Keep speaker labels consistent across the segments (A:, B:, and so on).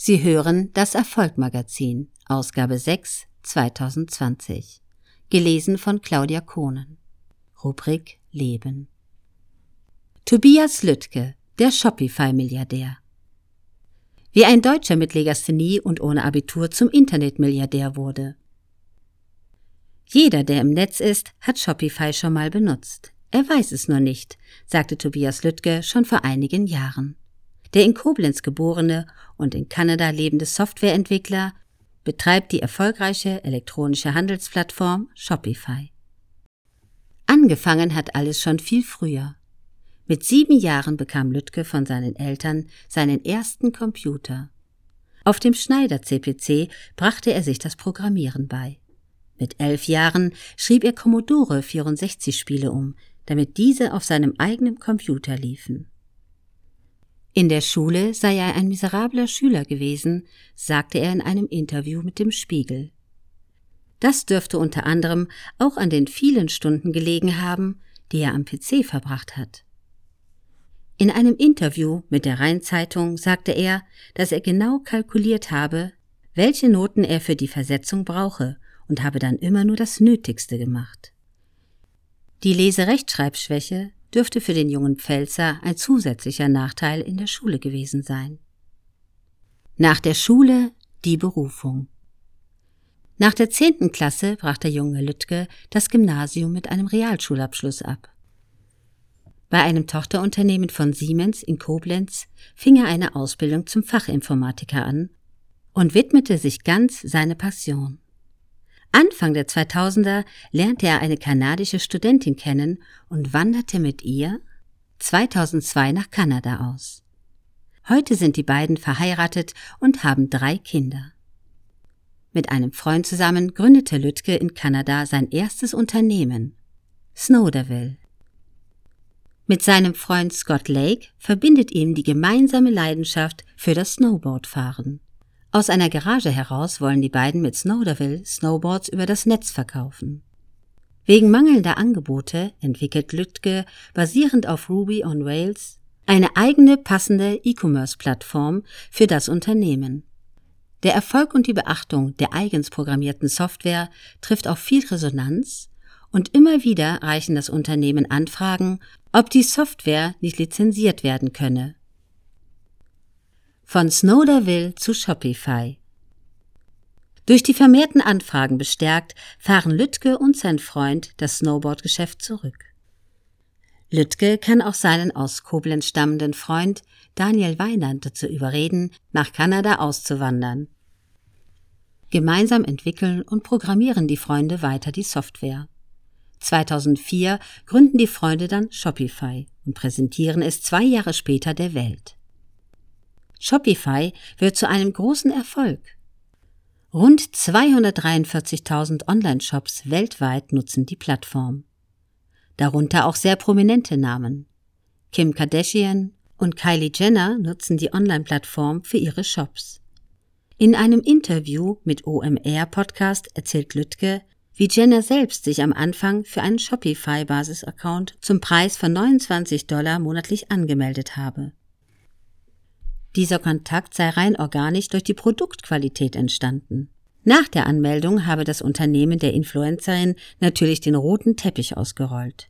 A: Sie hören das Erfolgmagazin, Ausgabe 6, 2020. Gelesen von Claudia Kohnen. Rubrik Leben. Tobias Lüttke, der Shopify-Milliardär. Wie ein Deutscher mit Legasthenie und ohne Abitur zum Internetmilliardär wurde. Jeder, der im Netz ist, hat Shopify schon mal benutzt. Er weiß es nur nicht, sagte Tobias Lüttke schon vor einigen Jahren. Der in Koblenz geborene und in Kanada lebende Softwareentwickler betreibt die erfolgreiche elektronische Handelsplattform Shopify. Angefangen hat alles schon viel früher. Mit sieben Jahren bekam Lütke von seinen Eltern seinen ersten Computer. Auf dem Schneider CPC brachte er sich das Programmieren bei. Mit elf Jahren schrieb er Commodore 64 Spiele um, damit diese auf seinem eigenen Computer liefen. In der Schule sei er ein miserabler Schüler gewesen, sagte er in einem Interview mit dem Spiegel. Das dürfte unter anderem auch an den vielen Stunden gelegen haben, die er am PC verbracht hat. In einem Interview mit der Rheinzeitung sagte er, dass er genau kalkuliert habe, welche Noten er für die Versetzung brauche und habe dann immer nur das Nötigste gemacht. Die Leserechtschreibschwäche dürfte für den jungen Pfälzer ein zusätzlicher Nachteil in der Schule gewesen sein. Nach der Schule die Berufung. Nach der zehnten Klasse brach der junge Lüttke das Gymnasium mit einem Realschulabschluss ab. Bei einem Tochterunternehmen von Siemens in Koblenz fing er eine Ausbildung zum Fachinformatiker an und widmete sich ganz seine Passion. Anfang der 2000er lernte er eine kanadische Studentin kennen und wanderte mit ihr 2002 nach Kanada aus. Heute sind die beiden verheiratet und haben drei Kinder. Mit einem Freund zusammen gründete Lütke in Kanada sein erstes Unternehmen, Snowderville. Mit seinem Freund Scott Lake verbindet ihm die gemeinsame Leidenschaft für das Snowboardfahren. Aus einer Garage heraus wollen die beiden mit Snowderville Snowboards über das Netz verkaufen. Wegen mangelnder Angebote entwickelt Lütke basierend auf Ruby on Rails eine eigene passende E-Commerce-Plattform für das Unternehmen. Der Erfolg und die Beachtung der eigens programmierten Software trifft auf viel Resonanz und immer wieder reichen das Unternehmen Anfragen, ob die Software nicht lizenziert werden könne. Von Snowderville zu Shopify. Durch die vermehrten Anfragen bestärkt, fahren Lütke und sein Freund das Snowboardgeschäft zurück. Lütke kann auch seinen aus Koblenz stammenden Freund Daniel Weinand dazu überreden, nach Kanada auszuwandern. Gemeinsam entwickeln und programmieren die Freunde weiter die Software. 2004 gründen die Freunde dann Shopify und präsentieren es zwei Jahre später der Welt. Shopify wird zu einem großen Erfolg. Rund 243.000 Online-Shops weltweit nutzen die Plattform. Darunter auch sehr prominente Namen. Kim Kardashian und Kylie Jenner nutzen die Online-Plattform für ihre Shops. In einem Interview mit OMR Podcast erzählt Lütke, wie Jenner selbst sich am Anfang für einen Shopify-Basis-Account zum Preis von 29 Dollar monatlich angemeldet habe. Dieser Kontakt sei rein organisch durch die Produktqualität entstanden. Nach der Anmeldung habe das Unternehmen der Influencerin natürlich den roten Teppich ausgerollt.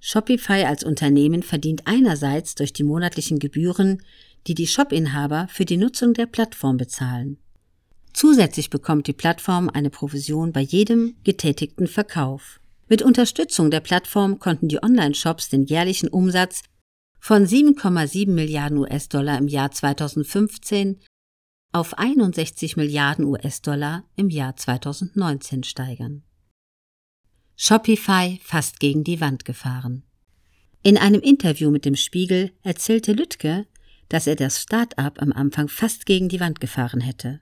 A: Shopify als Unternehmen verdient einerseits durch die monatlichen Gebühren, die die Shopinhaber für die Nutzung der Plattform bezahlen. Zusätzlich bekommt die Plattform eine Provision bei jedem getätigten Verkauf. Mit Unterstützung der Plattform konnten die Online-Shops den jährlichen Umsatz von 7,7 Milliarden US-Dollar im Jahr 2015 auf 61 Milliarden US-Dollar im Jahr 2019 steigern. Shopify fast gegen die Wand gefahren. In einem Interview mit dem Spiegel erzählte Lütke, dass er das Start-up am Anfang fast gegen die Wand gefahren hätte.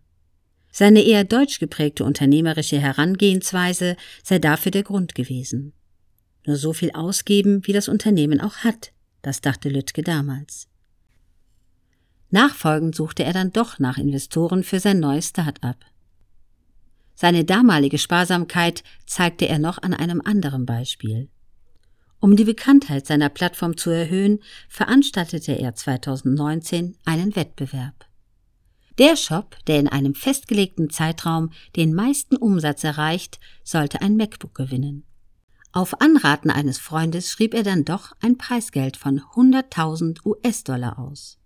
A: Seine eher deutsch geprägte unternehmerische Herangehensweise sei dafür der Grund gewesen. Nur so viel ausgeben, wie das Unternehmen auch hat, das dachte Lütke damals. Nachfolgend suchte er dann doch nach Investoren für sein neues Start-up. Seine damalige Sparsamkeit zeigte er noch an einem anderen Beispiel. Um die Bekanntheit seiner Plattform zu erhöhen, veranstaltete er 2019 einen Wettbewerb. Der Shop, der in einem festgelegten Zeitraum den meisten Umsatz erreicht, sollte ein MacBook gewinnen. Auf Anraten eines Freundes schrieb er dann doch ein Preisgeld von 100.000 US-Dollar aus.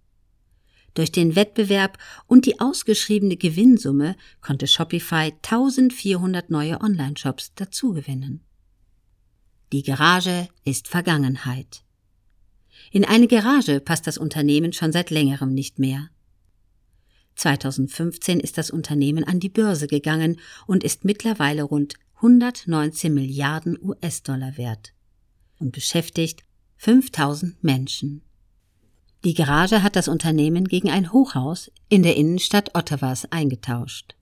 A: Durch den Wettbewerb und die ausgeschriebene Gewinnsumme konnte Shopify 1400 neue Online-Shops dazugewinnen. Die Garage ist Vergangenheit. In eine Garage passt das Unternehmen schon seit längerem nicht mehr. 2015 ist das Unternehmen an die Börse gegangen und ist mittlerweile rund 119 Milliarden US-Dollar wert und beschäftigt 5000 Menschen. Die Garage hat das Unternehmen gegen ein Hochhaus in der Innenstadt Ottawas eingetauscht.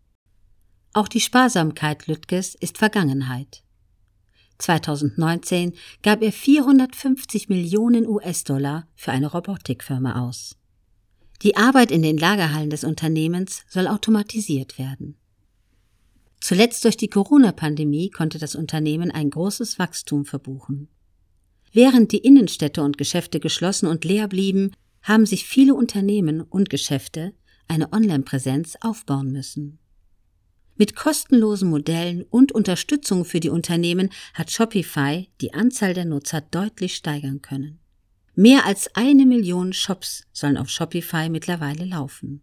A: Auch die Sparsamkeit Lüttges ist Vergangenheit. 2019 gab er 450 Millionen US-Dollar für eine Robotikfirma aus. Die Arbeit in den Lagerhallen des Unternehmens soll automatisiert werden. Zuletzt durch die Corona-Pandemie konnte das Unternehmen ein großes Wachstum verbuchen. Während die Innenstädte und Geschäfte geschlossen und leer blieben, haben sich viele Unternehmen und Geschäfte eine Online-Präsenz aufbauen müssen. Mit kostenlosen Modellen und Unterstützung für die Unternehmen hat Shopify die Anzahl der Nutzer deutlich steigern können. Mehr als eine Million Shops sollen auf Shopify mittlerweile laufen.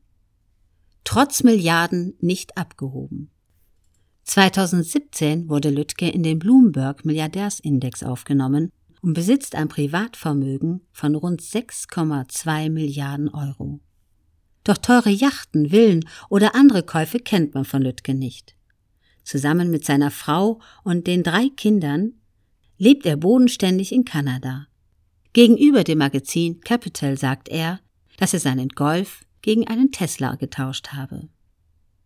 A: Trotz Milliarden nicht abgehoben. 2017 wurde Lüttke in den Bloomberg Milliardärsindex aufgenommen und besitzt ein Privatvermögen von rund 6,2 Milliarden Euro. Doch teure Yachten, Villen oder andere Käufe kennt man von Lüttke nicht. Zusammen mit seiner Frau und den drei Kindern lebt er bodenständig in Kanada. Gegenüber dem Magazin Capital sagt er, dass er seinen Golf gegen einen Tesla getauscht habe.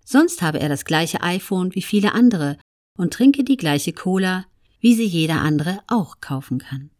A: Sonst habe er das gleiche iPhone wie viele andere und trinke die gleiche Cola, wie sie jeder andere auch kaufen kann.